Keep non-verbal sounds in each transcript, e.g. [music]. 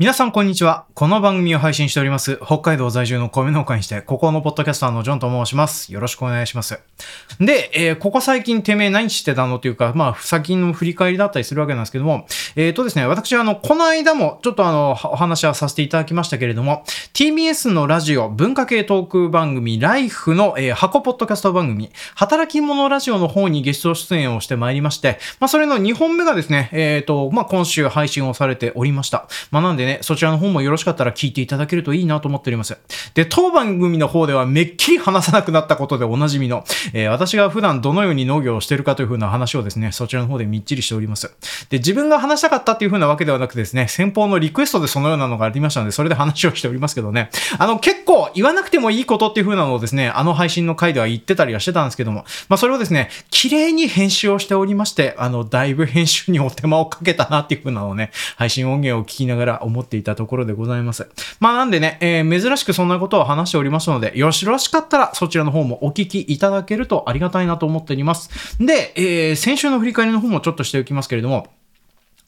皆さんこんにちは。この番組を配信しております、北海道在住の米農家にして、ここのポッドキャスターのジョンと申します。よろしくお願いします。で、えー、ここ最近てめえ何してたの？というか、まあ、最近の振り返りだったりするわけなんですけども、えっ、ー、とですね、私はあの、この間もちょっとあの、お話はさせていただきましたけれども、TBS のラジオ、文化系トーク番組、ライフの、えー、箱ポッドキャスト番組、働き者ラジオの方にゲスト出演をしてまいりまして、まあ、それの2本目がですね、えっ、ー、と、まあ、今週配信をされておりました。まあ、なんでね、ねそちらの方もよろしかったら聞いていただけるといいなと思っております。で、当番組の方ではめっきり話さなくなったことでおなじみの、えー、私が普段どのように農業をしてるかというふうな話をですね、そちらの方でみっちりしております。で、自分が話したかったっていうふうなわけではなくですね、先方のリクエストでそのようなのがありましたので、それで話をしておりますけどね、あの、結構言わなくてもいいことっていうふうなのをですね、あの配信の回では言ってたりはしてたんですけども、まあそれをですね、綺麗に編集をしておりまして、あの、だいぶ編集にお手間をかけたなっていうふうなのをね、配信音源を聞きながら思っていたところでございます。。まあなんでね、えー、珍しくそんなことを話しておりますので、よろしかったらそちらの方もお聞きいただけるとありがたいなと思っております。で、えー、先週の振り返りの方もちょっとしておきますけれども、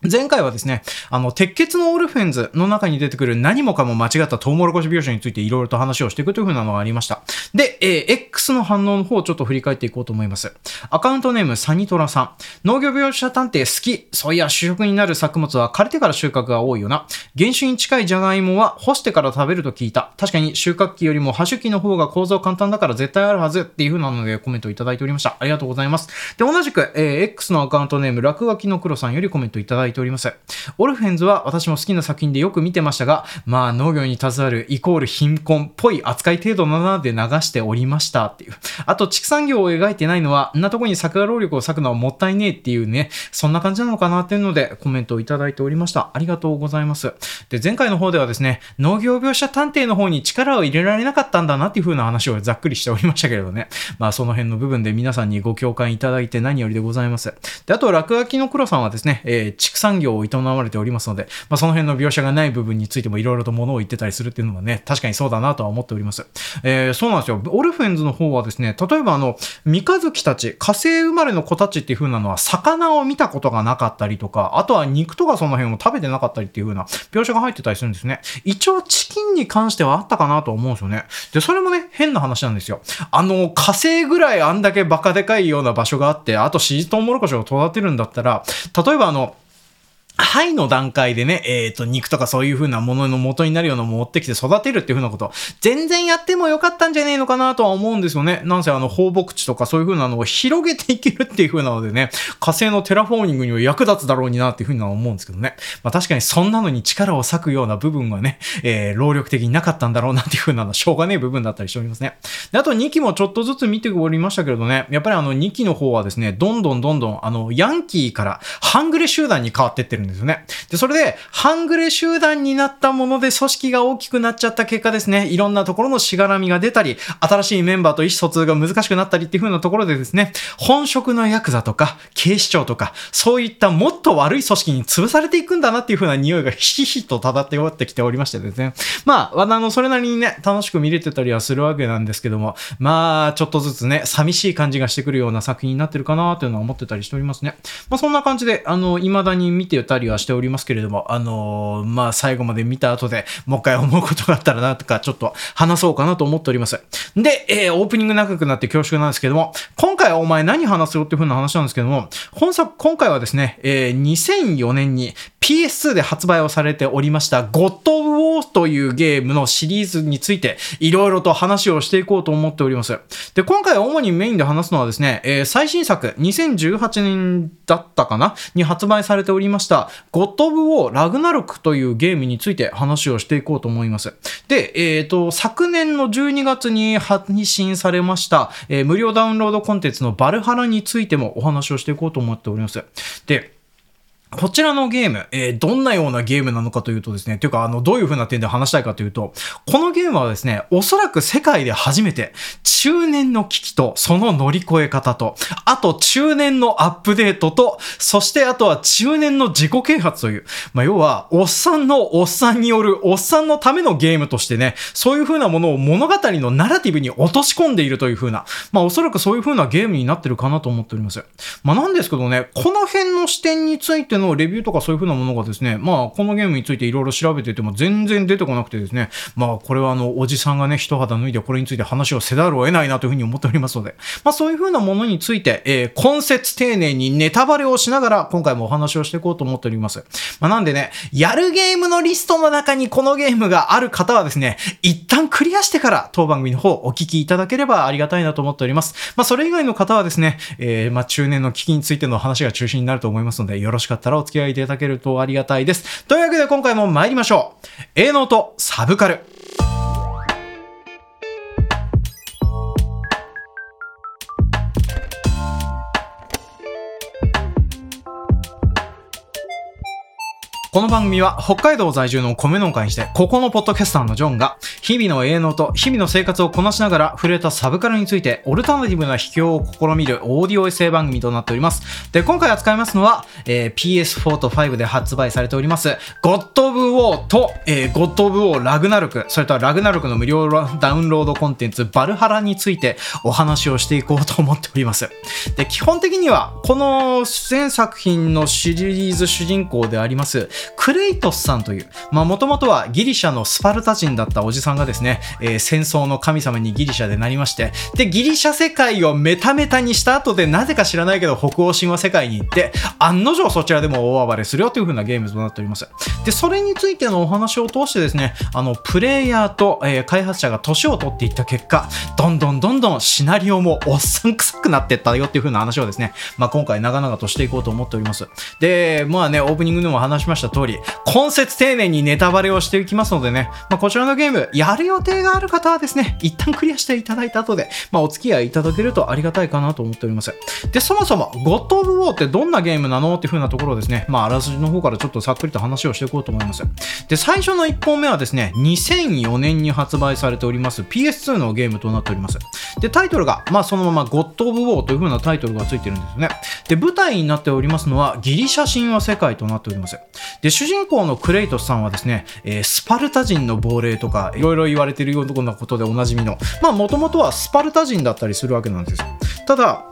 前回はですね、あの、鉄血のオルフェンズの中に出てくる何もかも間違ったトウモロコシ描写についていろいろと話をしていくというふうなのがありました。で、えー、X の反応の方をちょっと振り返っていこうと思います。アカウントネームサニトラさん。農業描写探偵好き。そういや、主食になる作物は枯れてから収穫が多いよな。原種に近いジャガイモは干してから食べると聞いた。確かに収穫期よりもハ種期の方が構造簡単だから絶対あるはずっていうふうなのでコメントいただいておりました。ありがとうございます。で、同じく、えー、X のアカウントネーム落書きの黒さんよりコメントいただいていております。オルフェンズは私も好きな作品でよく見てましたが、まあ農業に携わるイコール貧困っぽい扱い程度なので流しておりましたっていう。あと畜産業を描いてないのは、んなとこに作画労力を割くのはもったいねえっていうね、そんな感じなのかなっていうのでコメントをいただいておりました。ありがとうございます。で、前回の方ではですね、農業描写探偵の方に力を入れられなかったんだなっていう風な話をざっくりしておりましたけれどね。まあその辺の部分で皆さんにご共感いただいて何よりでございます。で、あと落書きの黒さんはですね、えー、畜産業を営まれておりますので、まあ、その辺の描写がない部分についてもいろいろと物を言ってたりするっていうのはね、確かにそうだなとは思っております。えー、そうなんですよ。オルフェンズの方はですね、例えばあの、三日月たち、火星生まれの子たちっていう風なのは、魚を見たことがなかったりとか、あとは肉とかその辺を食べてなかったりっていう風な描写が入ってたりするんですね。一応チキンに関してはあったかなと思うんですよね。で、それもね、変な話なんですよ。あの、火星ぐらいあんだけバカでかいような場所があって、あとシートウモロコシを育てるんだったら、例えばあの、はいの段階でね、えっ、ー、と、肉とかそういう風なものの元になるようなものを持ってきて育てるっていう風なこと、全然やってもよかったんじゃねえのかなとは思うんですよね。なんせあの、放牧地とかそういう風なのを広げていけるっていう風なのでね、火星のテラフォーミングには役立つだろうになっていう風には思うんですけどね。まあ確かにそんなのに力を割くような部分はね、えー、労力的になかったんだろうなっていう風なのはしょうがねえ部分だったりしておりますね。で、あと2期もちょっとずつ見ておりましたけれどね、やっぱりあの2期の方はですね、どんどんどんどんあの、ヤンキーから半グレ集団に変わってってるんですよね。で、それで、半グレ集団になったもので組織が大きくなっちゃった結果ですね、いろんなところのしがらみが出たり、新しいメンバーと意思疎通が難しくなったりっていう風なところでですね、本職のヤクザとか、警視庁とか、そういったもっと悪い組織に潰されていくんだなっていう風な匂いがひしひしと漂ってってきておりましてですね。まあ、あの、それなりにね、楽しく見れてたりはするわけなんですけども、まあ、ちょっとずつね、寂しい感じがしてくるような作品になってるかなというのは思ってたりしておりますね。まあ、そんな感じで、あの、未だに見てたりはしておりますけれども、あのー、まあ、最後まで見た後でもう一回思うことがあったらなとか、ちょっと話そうかなと思っております。で、えー、オープニング長くなって恐縮なんですけども、今回はお前何話すよっていう風な話なんですけども、本作、今回はですね、えー、2004年に PS2 で発売をされておりました、ゴッド・ウォーというゲームのシリーズについて、いろいろと話をしていこうと思っております。で、今回主にメインで話すのはですね、えー、最新作、2018年だったかな？に発売されておりました、ゴッド・オブ・を・ラグナロクというゲームについて話をしていこうと思います。で、えっ、ー、と、昨年の12月に配信されました、えー、無料ダウンロードコンテンツのバルハラについてもお話をしていこうと思っております。で、こちらのゲーム、えー、どんなようなゲームなのかというとですね、というか、あの、どういう風な点で話したいかというと、このゲームはですね、おそらく世界で初めて、中年の危機とその乗り越え方と、あと中年のアップデートと、そしてあとは中年の自己啓発という、まあ、要は、おっさんのおっさんによるおっさんのためのゲームとしてね、そういう風なものを物語のナラティブに落とし込んでいるという風な、まあ、おそらくそういう風なゲームになってるかなと思っております。まあ、なんですけどね、この辺の視点についてのレビューとかそういう風なものがですね、まあ、このゲームについていろいろ調べてても全然出てこなくてですね、まあ、これはあの、おじさんがね、一肌脱いでこれについて話をせざるを得ないなというふうに思っておりますので、まあ、そういう風なものについて、えー、根節丁寧にネタバレをしながら、今回もお話をしていこうと思っております。まあ、なんでね、やるゲームのリストの中にこのゲームがある方はですね、一旦クリアしてから当番組の方お聞きいただければありがたいなと思っております。まあ、それ以外の方はですね、えー、まあ、中年の危機についての話が中心になると思いますので、よろしかったらお付き合いいただけるとありがたいです。というわけで今回も参りましょう。A ノートサブカル。この番組は北海道在住の米農家にして、ここのポッドキャスターのジョンが、日々の営農と日々の生活をこなしながら触れたサブカルについて、オルタナティブな秘境を試みるオーディオエッセイ番組となっております。で、今回扱いますのは、えー、PS4 と5で発売されております、ゴッド・オブ・ウォーと、えー、ゴッド・オブ・ウォー・ラグナルク、それとはラグナルクの無料ダウンロードコンテンツ、バルハラについてお話をしていこうと思っております。で、基本的には、この全作品のシリーズ主人公であります、クレイトスさんという、まあもともとはギリシャのスパルタ人だったおじさんがですね、えー、戦争の神様にギリシャでなりまして、で、ギリシャ世界をメタメタにした後で、なぜか知らないけど北欧神話世界に行って、案の定そちらでも大暴れするよという風なゲームとなっております。で、それについてのお話を通してですね、あの、プレイヤーと、えー、開発者が年を取っていった結果、どんどんどんどんシナリオもおっさんくさくなってったよっていう風な話をですね、まあ今回長々としていこうと思っております。で、まあね、オープニングでも話しました通り、根節丁寧にネタバレをしていきますのでね、まあ、こちらのゲーム、やる予定がある方はですね、一旦クリアしていただいた後で、まあ、お付き合いいただけるとありがたいかなと思っております。で、そもそも、ゴッド・オブ・ウォーってどんなゲームなのっていう風なところをですね、まあ、あらすじの方からちょっとさっくりと話をしていこうと思います。で、最初の1本目はですね、2004年に発売されております PS2 のゲームとなっております。で、タイトルが、まあ、そのままゴッド・オブ・ウォーという風なタイトルがついてるんですね。で、舞台になっておりますのは、ギリシャ神話世界となっております。で、主人公のクレイトスさんはですね、えー、スパルタ人の亡霊とか、いろいろ言われているようなことでおなじみの、まあ、もともとはスパルタ人だったりするわけなんですよ。ただ、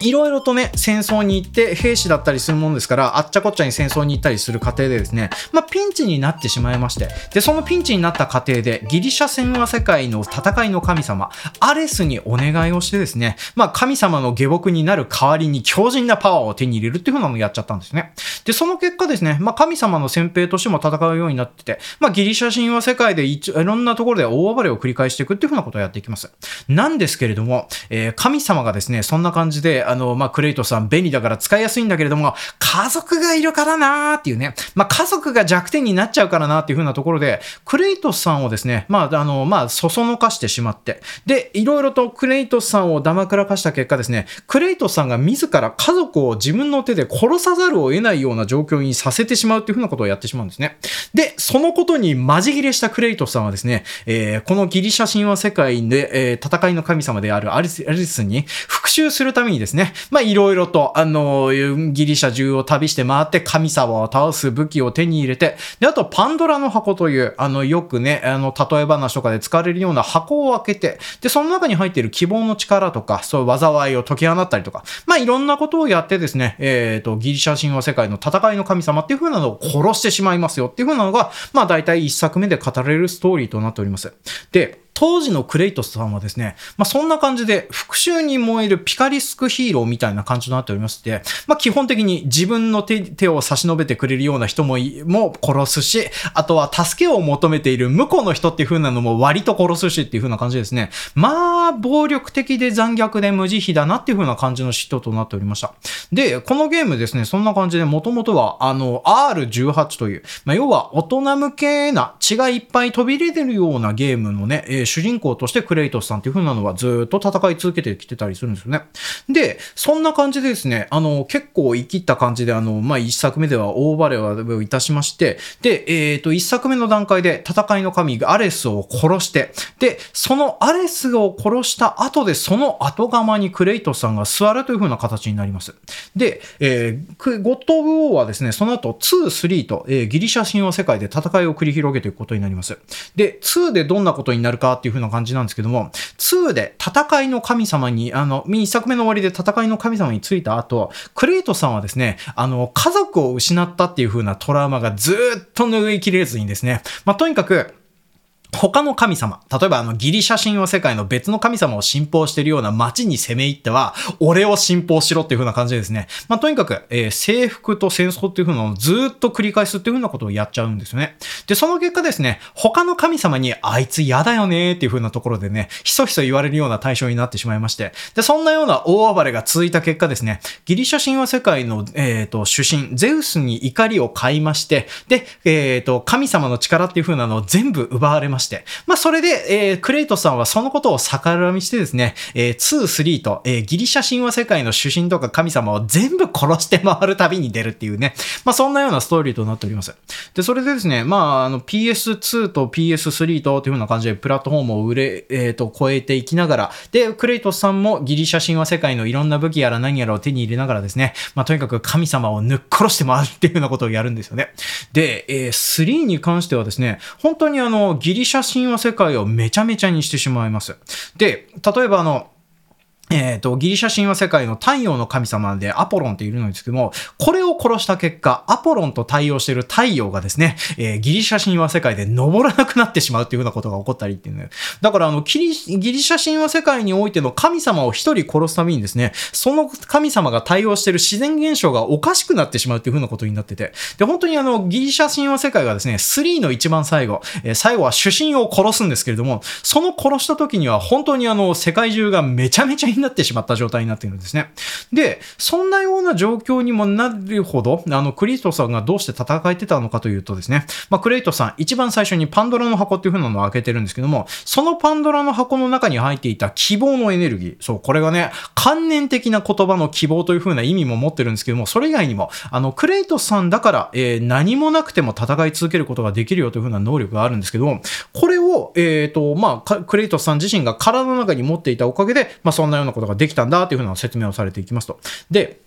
いろいろとね、戦争に行って兵士だったりするもんですから、あっちゃこっちゃに戦争に行ったりする過程でですね、まあ、ピンチになってしまいまして、で、そのピンチになった過程で、ギリシャ神話世界の戦いの神様、アレスにお願いをしてですね、まあ、神様の下僕になる代わりに強靭なパワーを手に入れるっていう風なのをやっちゃったんですね。で、その結果ですね、まあ、神様の先兵としても戦うようになってて、まあ、ギリシャ神話世界でいろんなところで大暴れを繰り返していくっていう風なことをやっていきます。なんですけれども、えー、神様がですね、そんな感じで、あの、まあ、クレイトさん便利だから使いやすいんだけれども、家族がいるからなーっていうね、まあ、家族が弱点になっちゃうからなーっていう風なところで、クレイトさんをですね、まあ、あの、まあ、そそのかしてしまって、で、いろいろとクレイトさんをだまくらかした結果ですね、クレイトさんが自ら家族を自分の手で殺さざるを得ないような状況にさせてしまうっていう風なことをやってしまうんですね。で、そのことにマジ切れしたクレイトさんはですね、えー、このギリシャ神話世界で、えー、戦いの神様であるアリスアリスに復讐するためにですね、ねまあ、いろいろと、あの、ギリシャ中を旅して回って神様を倒す武器を手に入れて、で、あと、パンドラの箱という、あの、よくね、あの、例え話とかで使われるような箱を開けて、で、その中に入っている希望の力とか、そういう災いを解き放ったりとか、まあ、いろんなことをやってですね、えっ、ー、と、ギリシャ神話世界の戦いの神様っていう風なのを殺してしまいますよっていう風なのが、まあ、大体一作目で語れるストーリーとなっております。で、当時のクレイトスさんはですね、まあ、そんな感じで復讐に燃えるピカリスクヒーローみたいな感じとなっておりまして、まあ、基本的に自分の手手を差し伸べてくれるような人もも殺すし、あとは助けを求めている向こうの人っていう風なのも割と殺すしっていう風な感じですね。まあ、暴力的で残虐で無慈悲だなっていう風な感じの人となっておりました。で、このゲームですね、そんな感じでもともとはあの R18 という、まあ、要は大人向けな血がいっぱい飛び出てるようなゲームのね、主人公としてクレイトスさんっていう風なのはずっと戦い続けてきてたりするんですよね。で、そんな感じでですね、あの、結構生きった感じで、あの、まあ、一作目では大バレをいたしまして、で、えっ、ー、と、一作目の段階で戦いの神アレスを殺して、で、そのアレスを殺した後で、その後釜にクレイトスさんが座るという風な形になります。で、えー、ゴッド・オブ・ウォーはですね、その後2、3と、えー、ギリシャ神話世界で戦いを繰り広げていくことになります。で、2でどんなことになるかっていう風な感じなんですけども、2で戦いの神様に、あの、1作目の終わりで戦いの神様についた後、クレイトさんはですね、あの、家族を失ったっていう風なトラウマがずっと拭いきれずにですね、まあ、とにかく、他の神様、例えばあのギリシャ神話世界の別の神様を信奉しているような街に攻め入っては、俺を信奉しろっていう風な感じでですね。まあ、とにかく、えー、征服と戦争っていう風なのをずっと繰り返すっていう風なことをやっちゃうんですよね。で、その結果ですね、他の神様にあいつ嫌だよねっていう風なところでね、ひそひそ言われるような対象になってしまいまして、で、そんなような大暴れが続いた結果ですね、ギリシャ神話世界の、えっ、ー、と、主神、ゼウスに怒りを買いまして、で、えっ、ー、と、神様の力っていう風なのを全部奪われましたて、まあ、それで、えー、クレイトさんはそのことを逆恨みしてですね、えー、2、3と、えー、ギリシャ神話世界の主神とか神様を全部殺して回る旅に出るっていうね、まあそんなようなストーリーとなっております。で、それでですね、まあ、あの PS2 と PS3 とっていう風な感じでプラットフォームを売れ、えっ、ー、と、超えていきながら、で、クレイトさんもギリシャ神話世界のいろんな武器やら何やらを手に入れながらですね、まあとにかく神様を抜っ殺して回るっていうようなことをやるんですよね。で、えー、3に関してはですね、本当にあの、ギリ写真は世界をめちゃめちゃにしてしまいます。で、例えばあの、えっ、ー、と、ギリシャ神話世界の太陽の神様でアポロンっているのですけども、これを殺した結果、アポロンと対応している太陽がですね、えー、ギリシャ神話世界で登らなくなってしまうっていうようなことが起こったりっていうね。だからあの、ギリギリシャ神話世界においての神様を一人殺すためにですね、その神様が対応している自然現象がおかしくなってしまうっていうふうなことになってて、で、本当にあの、ギリシャ神話世界がですね、3の一番最後、えー、最後は主神を殺すんですけれども、その殺した時には本当にあの、世界中がめちゃめちゃになってしまった状態になっているんですね。で、そんなような状況にもなるほど、あの、クリストさんがどうして戦えてたのかというとですね、まあ、クレイトさん、一番最初にパンドラの箱っていう風なのを開けてるんですけども、そのパンドラの箱の中に入っていた希望のエネルギー、そう、これがね、観念的な言葉の希望という風な意味も持ってるんですけども、それ以外にも、あの、クレイトさんだから、えー、何もなくても戦い続けることができるよという風な能力があるんですけども、これを、えっ、ー、と、まあ、クレイトさん自身が体の中に持っていたおかげで、まあ、そんなようなことができたんだというふうな説明をされていきますと。で、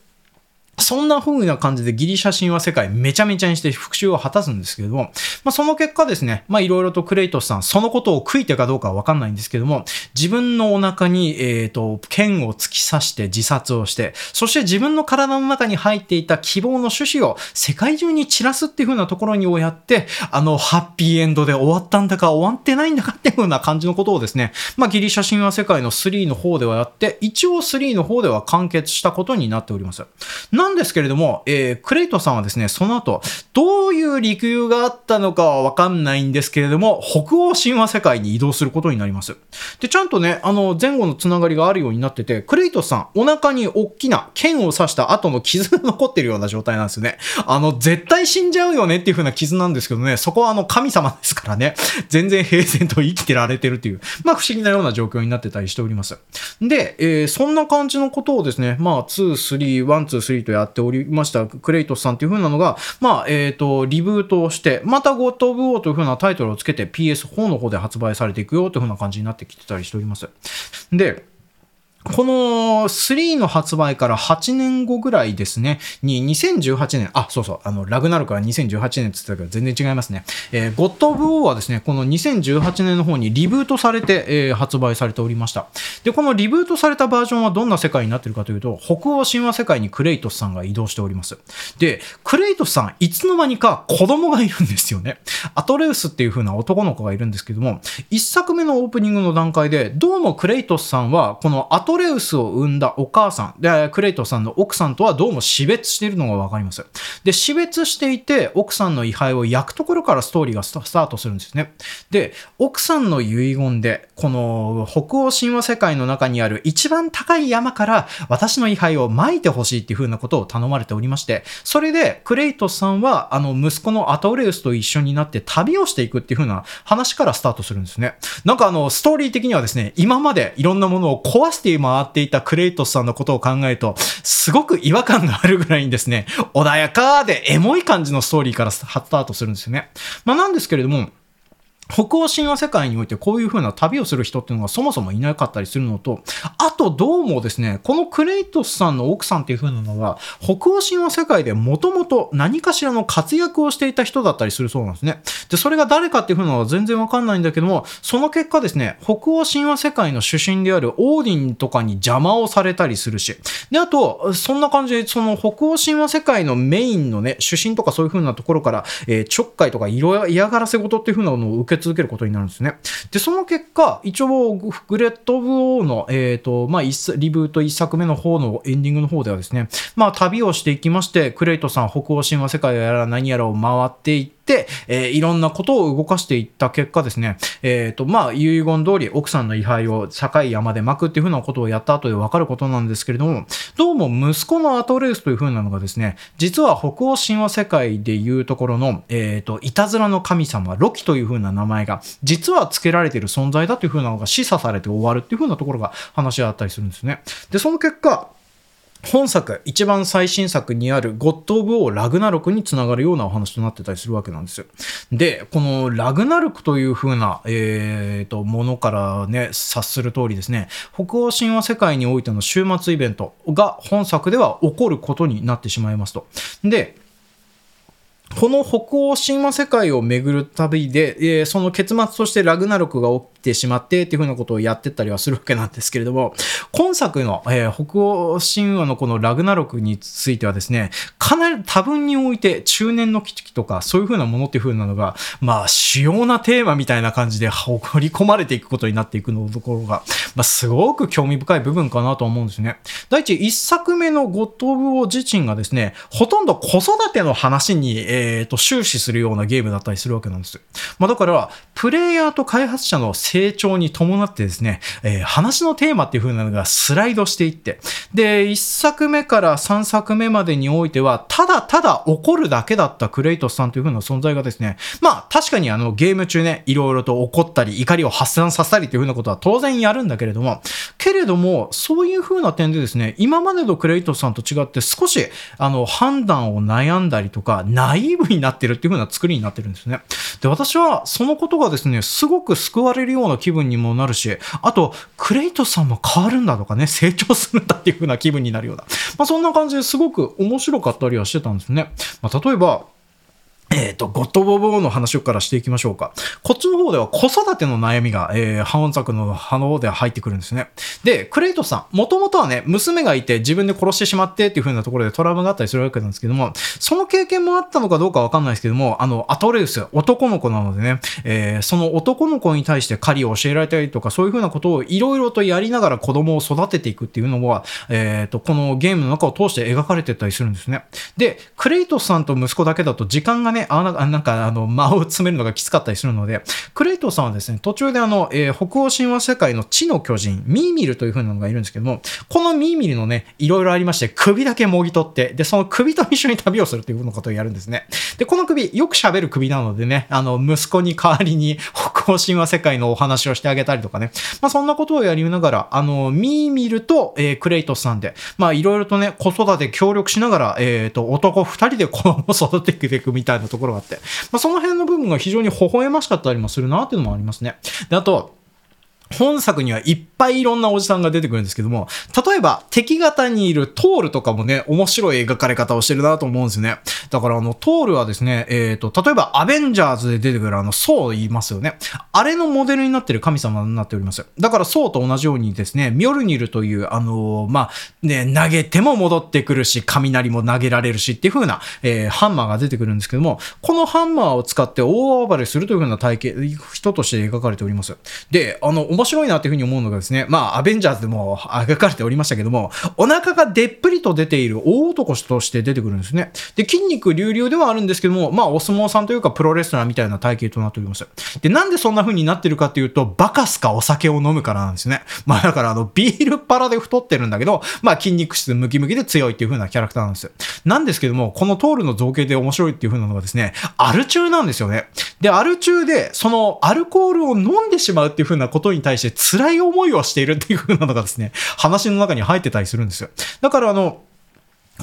そんな風な感じでギリシャ神話世界めちゃめちゃにして復讐を果たすんですけども、まあ、その結果ですね、まあいろいろとクレイトスさん、そのことを悔いてかどうかはわかんないんですけども、自分のお腹に、え、ー、と、剣を突き刺して自殺をして、そして自分の体の中に入っていた希望の種子を世界中に散らすっていう風なところにをやって、あの、ハッピーエンドで終わったんだか終わってないんだかっていう風な感じのことをですね、まあギリシャ神話世界の3の方ではやって、一応3の方では完結したことになっております。なんですけれども、えー、クレイトさんはですね、その後、どういう理由があったのかはわかんないんですけれども、北欧神話世界に移動することになります。で、ちゃんとね、あの、前後のつながりがあるようになってて、クレイトさん、お腹に大きな剣を刺した後の傷が残ってるような状態なんですよね。あの、絶対死んじゃうよねっていう風な傷なんですけどね、そこはあの、神様ですからね、全然平然と生きてられてるっていう、まあ不思議なような状況になってたりしております。で、えー、そんな感じのことをですね、まあ、2、3、1、2、3とやっておりましたクレイトスさんというふうなのが、まあ、えっ、ー、と、リブートをして、またゴッド・オブ・ウォーというふうなタイトルをつけて PS4 の方で発売されていくよというふうな感じになってきてたりしております。で、この3の発売から8年後ぐらいですね、に2018年、あ、そうそう、あの、ラグナロクは2018年って言ってたけど全然違いますね。えー、ゴッド・オブ・ウォーはですね、この2018年の方にリブートされて、えー、発売されておりました。で、このリブートされたバージョンはどんな世界になってるかというと、北欧神話世界にクレイトスさんが移動しております。で、クレイトスさん、いつの間にか子供がいるんですよね。アトレウスっていう風な男の子がいるんですけども、一作目のオープニングの段階で、どうもクレイトスさんは、このアトレレウスを生んだお母さん、で、クレイトさんの奥さんとはどうも死別しているのがわかります。で、死別していて、奥さんの位牌を焼くところからストーリーがスタートするんですね。で、奥さんの遺言で、この北欧神話世界の中にある一番高い山から私の位牌を撒いてほしいっていう風なことを頼まれておりまして、それでクレイトさんはあの息子のアトレウスと一緒になって旅をしていくっていう風な話からスタートするんですね。なんかあの、ストーリー的にはですね、今までいろんなものを壊して回っていたクレイトスさんのことを考えると、すごく違和感があるぐらいにですね、穏やかでエモい感じのストーリーからスタートするんですよね。まあなんですけれども、北欧神話世界においてこういう風な旅をする人っていうのがそもそもいなかったりするのと、あとどうもですね、このクレイトスさんの奥さんっていう風なのが、北欧神話世界でもともと何かしらの活躍をしていた人だったりするそうなんですね。で、それが誰かっていう風なのは全然わかんないんだけども、その結果ですね、北欧神話世界の主神であるオーディンとかに邪魔をされたりするし、で、あと、そんな感じで、その北欧神話世界のメインのね、主神とかそういう風なところから、えー、ちょっかいとか嫌がらせ事っていう風なのを受け続けることになるんですね。で、その結果、一応、グレット・オブ・オーの、えっ、ー、と、まあ、リブート1作目の方のエンディングの方ではですね、まあ、旅をしていきまして、クレイトさん、北欧神話世界やら何やらを回っていって、、えー、いろんなことを動かしていった結果ですね、えっ、ー、と、まあ、遺言通り奥さんの位牌を境山で巻くっていうふうなことをやった後で分かることなんですけれども、どうも息子のアトレースというふうなのがですね、実は北欧神話世界でいうところの、えっ、ー、と、いたずらの神様、ロキというふうな名前が、実は付けられている存在だというふうなのが示唆されて終わるっていうふうなところが話あったりするんですね。で、その結果、本作、一番最新作にあるゴッド・オブ・オー・ラグナロクにつながるようなお話となってたりするわけなんですよ。で、このラグナロクという風な、えー、と、ものからね、察する通りですね、北欧神話世界においての終末イベントが本作では起こることになってしまいますと。で、この北欧神話世界を巡る旅で、えー、その結末としてラグナロクが起きてしまってっていうふうなことをやってったりはするわけなんですけれども、今作の、えー、北欧神話のこのラグナロクについてはですね、かなり多分において中年の危機とかそういうふうなものっていうふうなのが、まあ主要なテーマみたいな感じで放り込まれていくことになっていくのところが、まあすごく興味深い部分かなと思うんですね。第一、一作目のゴッド・オブ・オ自身がですね、ほとんど子育ての話に、えーえっ、ー、と、終始するようなゲームだったりするわけなんですよ。まあ、だから、プレイヤーと開発者の成長に伴ってですね、えー、話のテーマっていう風なのがスライドしていって、で、1作目から3作目までにおいては、ただただ怒るだけだったクレイトスさんという風な存在がですね、まあ、確かにあの、ゲーム中ね、いろいろと怒ったり、怒りを発散させたりという風なことは当然やるんだけれども、けれども、そういう風な点でですね、今までのクレイトスさんと違って少し、あの、判断を悩んだりとか、ナ EV になってるっていう風な作りになってるんですね。で、私はそのことがですね、すごく救われるような気分にもなるし、あと、クレイトさんも変わるんだとかね、成長するんだっていう風な気分になるような。まあそんな感じですごく面白かったりはしてたんですね。まあ例えば、えっ、ー、と、ゴッドボボーの話からしていきましょうか。こっちの方では子育ての悩みが、えー、半作の葉の方では入ってくるんですね。で、クレイトさん、もともとはね、娘がいて自分で殺してしまってっていう風なところでトラウマがあったりするわけなんですけども、その経験もあったのかどうかわかんないですけども、あの、アトレウス、男の子なのでね、えー、その男の子に対して狩りを教えられたりとか、そういう風なことをいろいろとやりながら子供を育てていくっていうのは、えっ、ー、と、このゲームの中を通して描かれてたりするんですね。で、クレイトさんと息子だけだと時間がね、あなんかあの、間を詰めるのがきつかったりするので、クレイトさんはですね、途中であの、えー、北欧神話世界の地の巨人、ミーミルという風なのがいるんですけども、このミーミルのね、いろいろありまして、首だけもぎ取って、で、その首と一緒に旅をするというふうなことをやるんですね。で、この首、よく喋る首なのでね、あの、息子に代わりに北欧神話世界のお話をしてあげたりとかね、まあ、そんなことをやりながら、あの、ミーミルと、えー、クレイトさんで、まあ、いろいろとね、子育て協力しながら、えっ、ー、と、男二人で子供を育てていくみたいなところがあって、まあ、その辺の部分が非常に微笑ましかったりもするなっていうのもありますね。で、あと、本作にはいっぱいいろんなおじさんが出てくるんですけども、例えば敵型にいるトールとかもね、面白い描かれ方をしてるなと思うんですよね。だからあの、トールはですね、えっ、ー、と、例えばアベンジャーズで出てくるあの、ソウ言いますよね。あれのモデルになってる神様になっております。だからソウと同じようにですね、ミョルニルという、あのー、まあ、ね、投げても戻ってくるし、雷も投げられるしっていう風な、えー、ハンマーが出てくるんですけども、このハンマーを使って大暴れするという風な体型、人として描かれております。で、あの、面白いなっていうふうに思うのがですね、まあ、アベンジャーズでも描かれておりましたけども、お腹がでっぷりと出ている大男として出てくるんですね。で、筋肉隆々ではあるんですけども、まあ、お相撲さんというかプロレスラーみたいな体型となっております。で、なんでそんな風になってるかっていうと、バカすかお酒を飲むからなんですね。まあ、だからあの、ビールっ腹で太ってるんだけど、まあ、筋肉質ムキムキで強いっていう風なキャラクターなんですよ。なんですけども、このトールの造形で面白いっていう風なのがですね、アル中なんですよね。で、アル中で、そのアルコールを飲んでしまうっていう風なことに対対して辛い思いをしているっていう風なのがですね、話の中に入ってたりするんですよ。だからあの、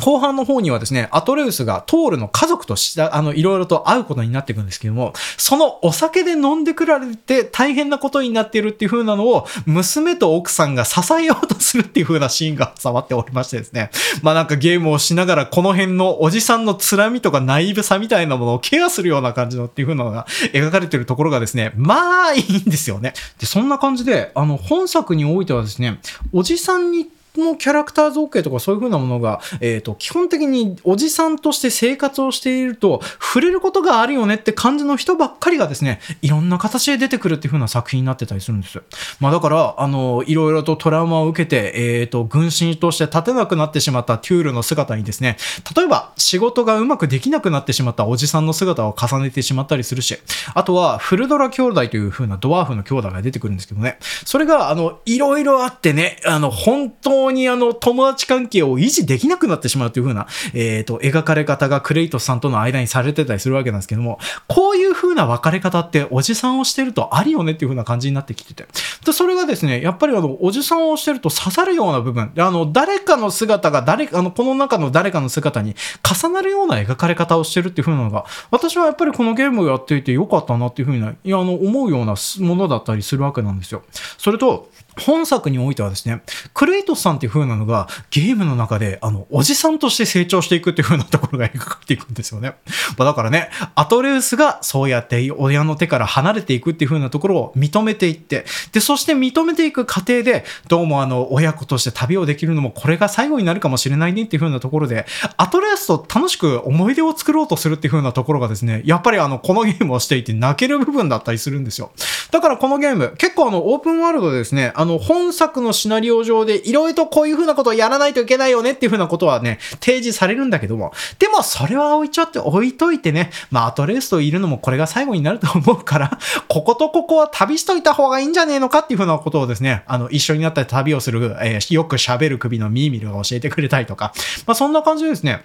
後半の方にはですね、アトレウスがトールの家族とした、あの、いろいろと会うことになっていくんですけども、そのお酒で飲んでくられて大変なことになっているっていう風なのを、娘と奥さんが支えようとするっていう風なシーンが触っておりましてですね。まあなんかゲームをしながらこの辺のおじさんのつらみとかナイブさみたいなものをケアするような感じのっていう風なのが描かれてるところがですね、まあいいんですよね。で、そんな感じで、あの、本作においてはですね、おじさんにのキャラクター造形とかそういう風なものが、えっ、ー、と、基本的におじさんとして生活をしていると、触れることがあるよねって感じの人ばっかりがですね、いろんな形で出てくるっていう風な作品になってたりするんです。まあだから、あの、いろいろとトラウマを受けて、えっ、ー、と、軍神として立てなくなってしまったテュールの姿にですね、例えば仕事がうまくできなくなってしまったおじさんの姿を重ねてしまったりするし、あとはフルドラ兄弟という風なドワーフの兄弟が出てくるんですけどね、それが、あの、いろいろあってね、あの、本当にあの、友達関係を維持できなくなってしまうという風な、えっ、ー、と、描かれ方がクレイトスさんとの間にされてたりするわけなんですけども、こういう風な別れ方っておじさんをしてるとありよねっていう風な感じになってきてて。で、それがですね、やっぱりあの、おじさんをしてると刺さるような部分、であの、誰かの姿が誰、あの、この中の誰かの姿に重なるような描かれ方をしてるっていう風なのが、私はやっぱりこのゲームをやっていてよかったなっていう風な、いや、あの、思うようなものだったりするわけなんですよ。それと、本作においてはですね、クレイトスさんっていう風なのがゲームの中で、あの、おじさんとして成長していくっていう風なところが描かれていくんですよね。まあ、だからね、アトレウスがそうやって親の手から離れていくっていう風なところを認めていって、で、そして認めていく過程で、どうもあの、親子として旅をできるのもこれが最後になるかもしれないねっていう風なところで、アトレウスと楽しく思い出を作ろうとするっていう風なところがですね、やっぱりあの、このゲームをしていて泣ける部分だったりするんですよ。だからこのゲーム、結構あの、オープンワールドでですね、の、本作のシナリオ上でいろいろとこういう風なことをやらないといけないよねっていう風なことはね、提示されるんだけども、でもそれは置いちゃって置いといてね、まあ、アトレースといるのもこれが最後になると思うから、[laughs] こことここは旅しといた方がいいんじゃねえのかっていう風なことをですね、あの、一緒になって旅をする、えー、よく喋る首のミーミルが教えてくれたりとか、まあ、そんな感じでですね、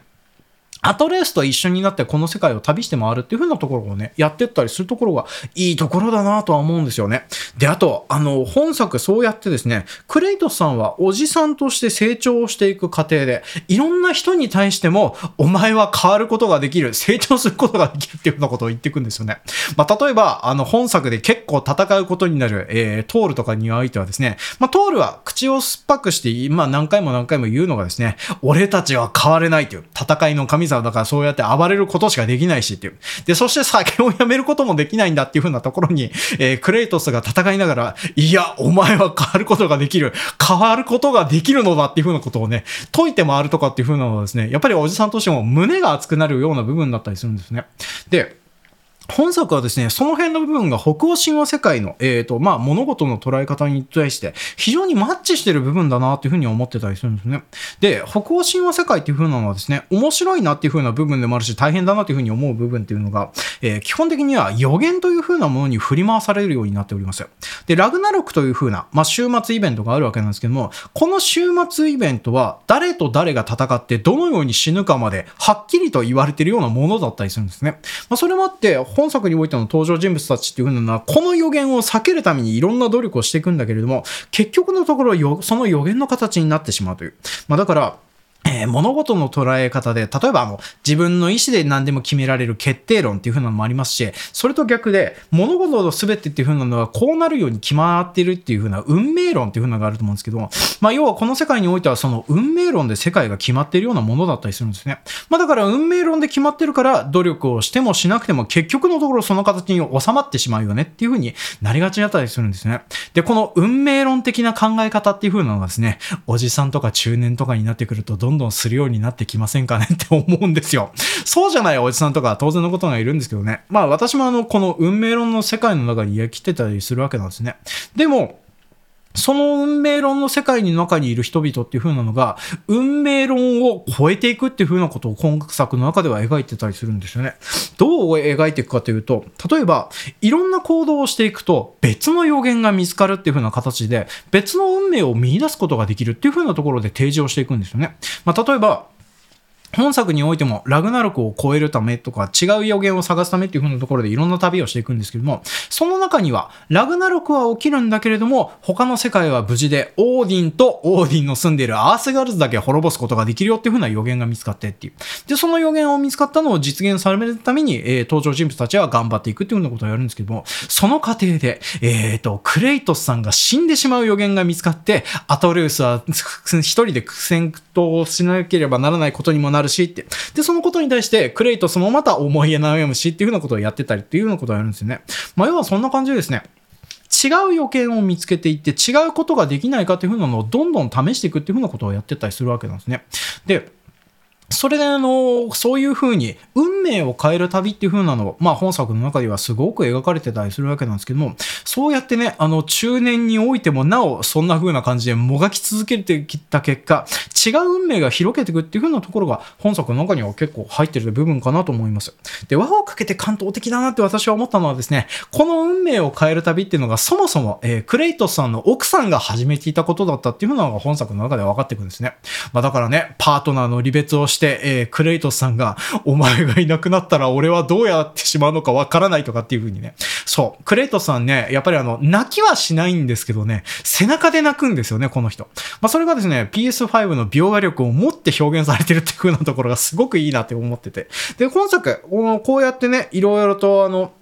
アトレースと一緒になってこの世界を旅して回るっていう風なところをね、やってったりするところがいいところだなとは思うんですよね。で、あと、あの、本作そうやってですね、クレイトスさんはおじさんとして成長していく過程で、いろんな人に対しても、お前は変わることができる、成長することができるっていう風なことを言っていくんですよね。まあ、例えば、あの、本作で結構戦うことになる、えー、トールとかにおいてはですね、まあ、トールは口を酸っぱくして、ま、何回も何回も言うのがですね、俺たちは変われないという、戦いの神様だからそうやって暴れることしかできないしっていう。で、そして酒をやめることもできないんだっていう風なところに、えー、クレイトスが戦いながら、いや、お前は変わることができる。変わることができるのだっていう風なことをね、解いて回るとかっていう風なのはですね、やっぱりおじさんとしても胸が熱くなるような部分だったりするんですね。で、本作はですね、その辺の部分が北欧神話世界の、えっ、ー、と、まあ、物事の捉え方に対して非常にマッチしてる部分だなっていうふうに思ってたりするんですね。で、北欧神話世界っていう風なのはですね、面白いなっていう風な部分でもあるし、大変だなっていう風に思う部分っていうのが、えー、基本的には予言という風なものに振り回されるようになっております。で、ラグナロクという風な、まあ、週末イベントがあるわけなんですけども、この週末イベントは誰と誰が戦ってどのように死ぬかまではっきりと言われてるようなものだったりするんですね。まあ、それもあって、本作においての登場人物たちっていう風なのは、この予言を避けるためにいろんな努力をしていくんだけれども、結局のところその予言の形になってしまうという。まあ、だから、えー、物事の捉え方で、例えばあの、自分の意思で何でも決められる決定論っていう風なのもありますし、それと逆で、物事の全てっていう風なのはこうなるように決まってるっていう風な運命論っていう風なのがあると思うんですけど、まあ要はこの世界においてはその運命論で世界が決まってるようなものだったりするんですね。まあだから運命論で決まってるから努力をしてもしなくても結局のところその形に収まってしまうよねっていう風になりがちだったりするんですね。で、この運命論的な考え方っていう風なのがですね、おじさんとか中年とかになってくるとどんどんするようになってきませんかねって思うんですよ。[laughs] そうじゃないおじさんとか当然のことがいるんですけどね。まあ私もあの、この運命論の世界の中に生きてたりするわけなんですね。でも、その運命論の世界の中にいる人々っていう風なのが、運命論を超えていくっていう風なことを今作の中では描いてたりするんですよね。どう描いていくかというと、例えば、いろんな行動をしていくと、別の予言が見つかるっていう風な形で、別の運命を見出すことができるっていう風なところで提示をしていくんですよね。まあ、例えば、本作においても、ラグナロクを超えるためとか、違う予言を探すためっていう風なところでいろんな旅をしていくんですけども、その中には、ラグナロクは起きるんだけれども、他の世界は無事で、オーディンとオーディンの住んでいるアースガルズだけ滅ぼすことができるよっていう風な予言が見つかってっていう。で、その予言を見つかったのを実現されるために、えー、登場人物たちは頑張っていくっていう風なことをやるんですけども、その過程で、えっ、ー、と、クレイトスさんが死んでしまう予言が見つかって、アトレウスは一人で苦戦闘しなければならないことにもなるるしって。で、そのことに対して、クレイトスもまた思い悩むしっていうふうなことをやってたりっていうようなことをやるんですよね。まあ、要はそんな感じでですね。違う予見を見つけていって、違うことができないかっていうふうなのをどんどん試していくっていうふうなことをやってたりするわけなんですね。で、それであの、そういう風に運命を変える旅っていう風なのを、まあ本作の中ではすごく描かれてたりするわけなんですけども、そうやってね、あの中年においてもなおそんな風な感じでもがき続けてきた結果、違う運命が広げていくっていう風なところが本作の中には結構入ってる部分かなと思います。で、輪をかけて関東的だなって私は思ったのはですね、この運命を変える旅っていうのがそもそも、えー、クレイトスさんの奥さんが始めていたことだったっていう風なのが本作の中で分かってくんですね。まあだからね、パートナーの離別をして、えー、クレイトスさんが、お前がいなくなったら俺はどうやってしまうのかわからないとかっていう風にね。そう。クレイトスさんね、やっぱりあの、泣きはしないんですけどね、背中で泣くんですよね、この人。まあ、それがですね、PS5 の描画力を持って表現されてるっていう風なところがすごくいいなって思ってて。で、本作、こうやってね、いろいろとあの、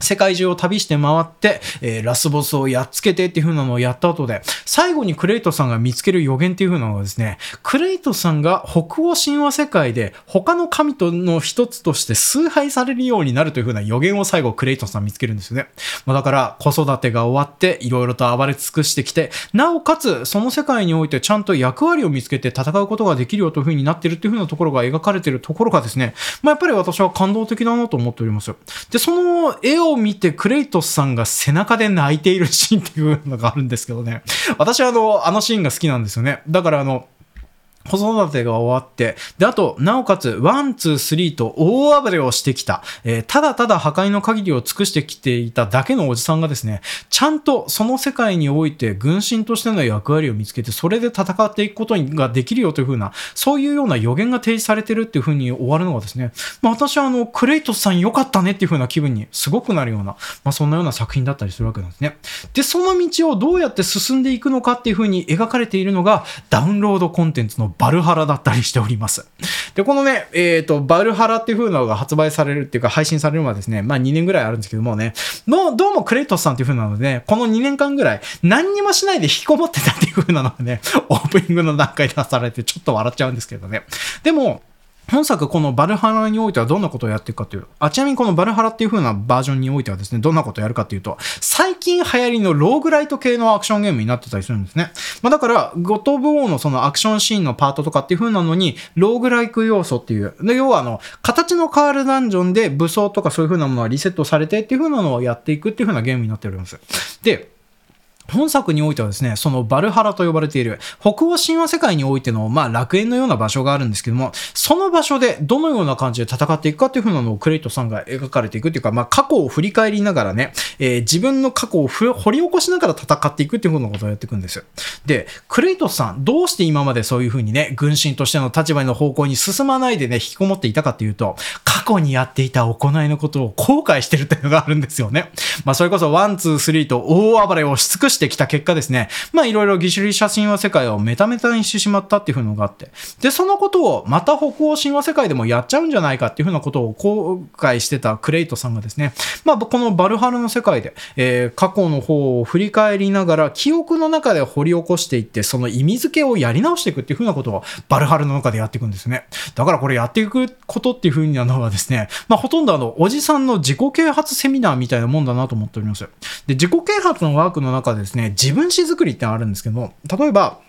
世界中を旅して回って、えー、ラスボスをやっつけてっていう風なのをやった後で、最後にクレイトさんが見つける予言っていう風なのがですね、クレイトさんが北欧神話世界で他の神との一つとして崇拝されるようになるという風な予言を最後クレイトさん見つけるんですよね。まあ、だから子育てが終わって色々と暴れ尽くしてきて、なおかつその世界においてちゃんと役割を見つけて戦うことができるよという風になってるっていう風なところが描かれてるところがですね、まあ、やっぱり私は感動的だなと思っております。で、その絵を見てクレイトスさんが背中で泣いているシーンっていうのがあるんですけどね。私はあの、あのシーンが好きなんですよね。だからあの、子育てが終わって、で、あと、なおかつ、 one、two、three と大暴れをしてきた、えー、ただただ破壊の限りを尽くしてきていただけのおじさんがですね、ちゃんとその世界において軍神としての役割を見つけて、それで戦っていくことができるよというふうな、そういうような予言が提示されてるっていうふうに終わるのがですね、まあ私はあの、クレイトスさん良かったねっていうふうな気分にすごくなるような、まあそんなような作品だったりするわけなんですね。で、その道をどうやって進んでいくのかっていうふうに描かれているのが、ダウンロードコンテンツのバルハラだったりしております。で、このね、えっ、ー、と、バルハラっていう風なのが発売されるっていうか配信されるのはですね、まあ2年ぐらいあるんですけどもね、の、どうもクレイトスさんっていう風なので、ね、この2年間ぐらい何にもしないで引きこもってたっていう風なのがね、[laughs] オープニングの段階で出されてちょっと笑っちゃうんですけどね。でも、本作このバルハラにおいてはどんなことをやっていくかというあ、ちなみにこのバルハラっていう風なバージョンにおいてはですね、どんなことをやるかというと、最近流行りのローグライト系のアクションゲームになってたりするんですね。まあだから、ゴトブオーのそのアクションシーンのパートとかっていう風なのに、ローグライク要素っていう、で、要はあの、形の変わるダンジョンで武装とかそういう風なものがリセットされてっていう風なのをやっていくっていう風なゲームになっております。で、本作においてはですね、そのバルハラと呼ばれている北欧神話世界においての、まあ、楽園のような場所があるんですけども、その場所でどのような感じで戦っていくかっていう風なのをクレイトさんが描かれていくっていうか、まあ、過去を振り返りながらね、えー、自分の過去を掘り起こしながら戦っていくっていう風なことをやっていくんです。で、クレイトさん、どうして今までそういう風にね、軍神としての立場の方向に進まないでね、引きこもっていたかっていうと、過去にやっていた行いのことを後悔してるっていうのがあるんですよね。まあ、それこそ one、two、three と大暴れをし尽くししてきた結果ですね、まあいろいろギリシャ神話世界をメタメタにしてしまったっていうのがあって、で、そのことをまた北欧神話世界でもやっちゃうんじゃないかっていうふうなことを後悔してたクレイトスさんがですね、まあこのバルハラの世界で、えー、過去の方を振り返りながら記憶の中で掘り起こしていって、その意味付けをやり直していくっていうふうなことをバルハラの中でやっていくんですね。だからこれやっていくことっていうふうなのはですね、まあほとんどあの、おじさんの自己啓発セミナーみたいなもんだなと思っております。で、自己啓発のワークの中でですね、自分史作りってあるんですけども、例えば、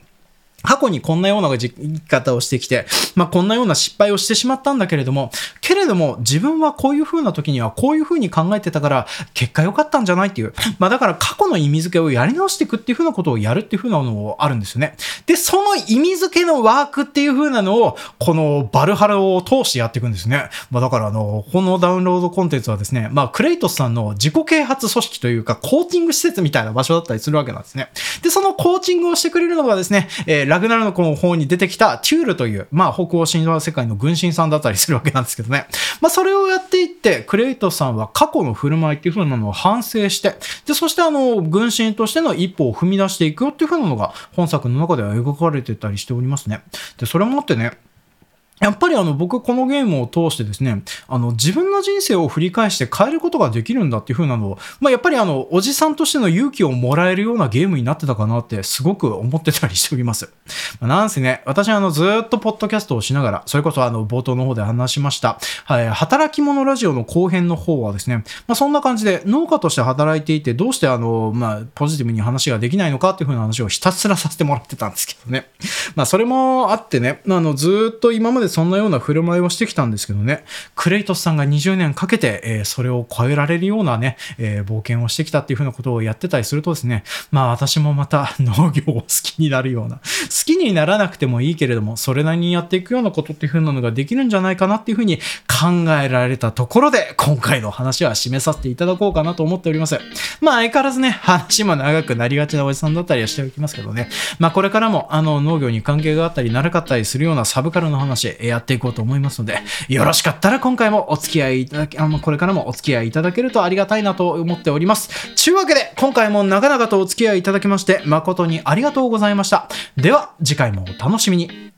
過去にこんなような生き方をしてきて、まあ、こんなような失敗をしてしまったんだけれども、けれども自分はこういう風な時にはこういう風に考えてたから結果良かったんじゃないっていう。まあだから過去の意味付けをやり直していくっていう風なことをやるっていう風なのもあるんですよね。で、その意味付けのワークっていう風なのを、このバルハラを通してやっていくんですね。まあだからあの、このダウンロードコンテンツはですね、まあクレイトスさんの自己啓発組織というかコーチング施設みたいな場所だったりするわけなんですね。で、そのコーチングをしてくれるのがですね、えーラグナルのこの方に出てきたチュールという、まあ、北欧神話世界の軍神さんだったりするわけなんですけどね。まあ、それをやっていって、クレイトさんは過去の振る舞いっていう風なのを反省して、で、そしてあの、軍神としての一歩を踏み出していくよっていう風なのが本作の中では描かれてたりしておりますね。で、それもあってね、やっぱりあの僕このゲームを通してですね、あの自分の人生を振り返して変えることができるんだっていう風なのを、まあやっぱりあのおじさんとしての勇気をもらえるようなゲームになってたかなってすごく思ってたりしております。まあ、なんせね、私あのずっとポッドキャストをしながら、それこそあの冒頭の方で話しました、はい、働き者ラジオの後編の方はですね、まあそんな感じで農家として働いていてどうしてあの、まあポジティブに話ができないのかっていう風な話をひたすらさせてもらってたんですけどね。まあそれもあってね、あのずっと今までそんなような振る舞いをしてきたんですけどね、クレイトスさんが20年かけて、えー、それを超えられるようなね、えー、冒険をしてきたっていうふうなことをやってたりするとですね、まあ私もまた [laughs] 農業を好きになるような、好きにならなくてもいいけれども、それなりにやっていくようなことっていうふうなのができるんじゃないかなっていうふうに考えられたところで、今回の話は締めさせていただこうかなと思っております。まあ相変わらずね、話も長くなりがちなおじさんだったりはしておきますけどね、まあこれからもあの農業に関係があったり、なかったりするようなサブカルの話、やっていこうと思いますので、よろしかったら今回もお付き合いいただき、あの、これからもお付き合いいただけるとありがたいなと思っております。ちゅうわけで、今回も長々とお付き合いいただきまして、誠にありがとうございました。では、次回もお楽しみに。